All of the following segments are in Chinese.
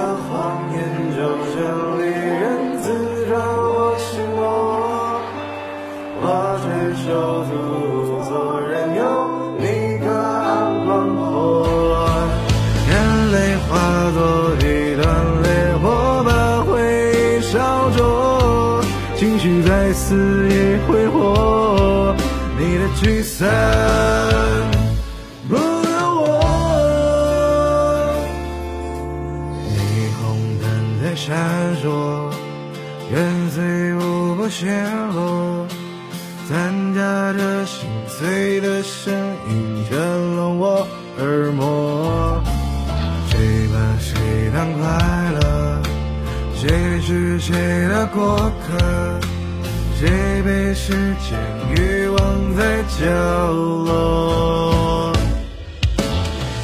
的谎言就像利刃刺穿我心窝，我却手足无措，任由你隔岸观火。眼泪化作一团烈火，把回忆烧灼，情绪在肆意挥霍，你的聚散。闪烁，跟随无波陷落，掺杂着心碎的声音震聋我耳膜。谁把谁当快乐？谁是谁的过客？谁被时间遗忘在角落？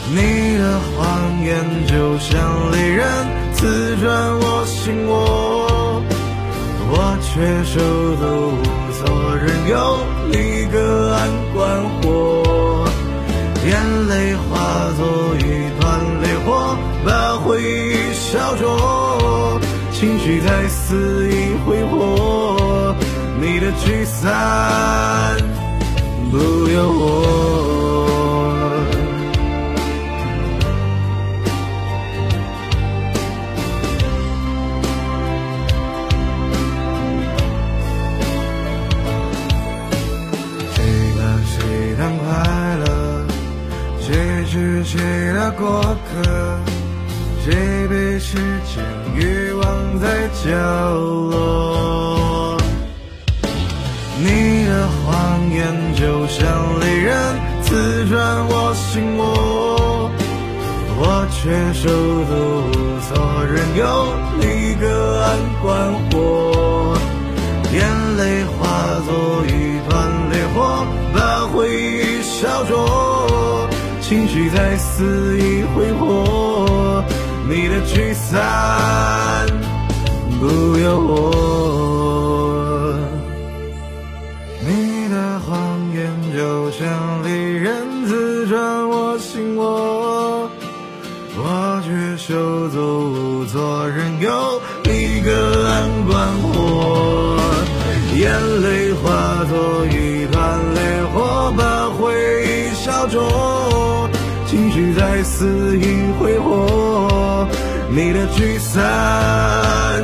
你的谎言就像利刃刺穿我心窝，我却手足无措，任由你隔岸观火。眼泪化作一团烈火，把回忆烧灼，情绪在肆意挥霍，你的聚散不由我。是谁的过客？谁被时间遗忘在角落？你的谎言就像利刃刺穿我心窝，我却手足无措，任由你隔岸观火。眼泪化作一团烈火，把回忆烧灼，情绪在肆意挥霍，你的聚散不由我。你的谎言就像利刃刺穿我心窝，我却手足无措，任由你隔岸观火。眼泪化作一团烈火，把回忆烧灼，肆意挥霍，你的聚散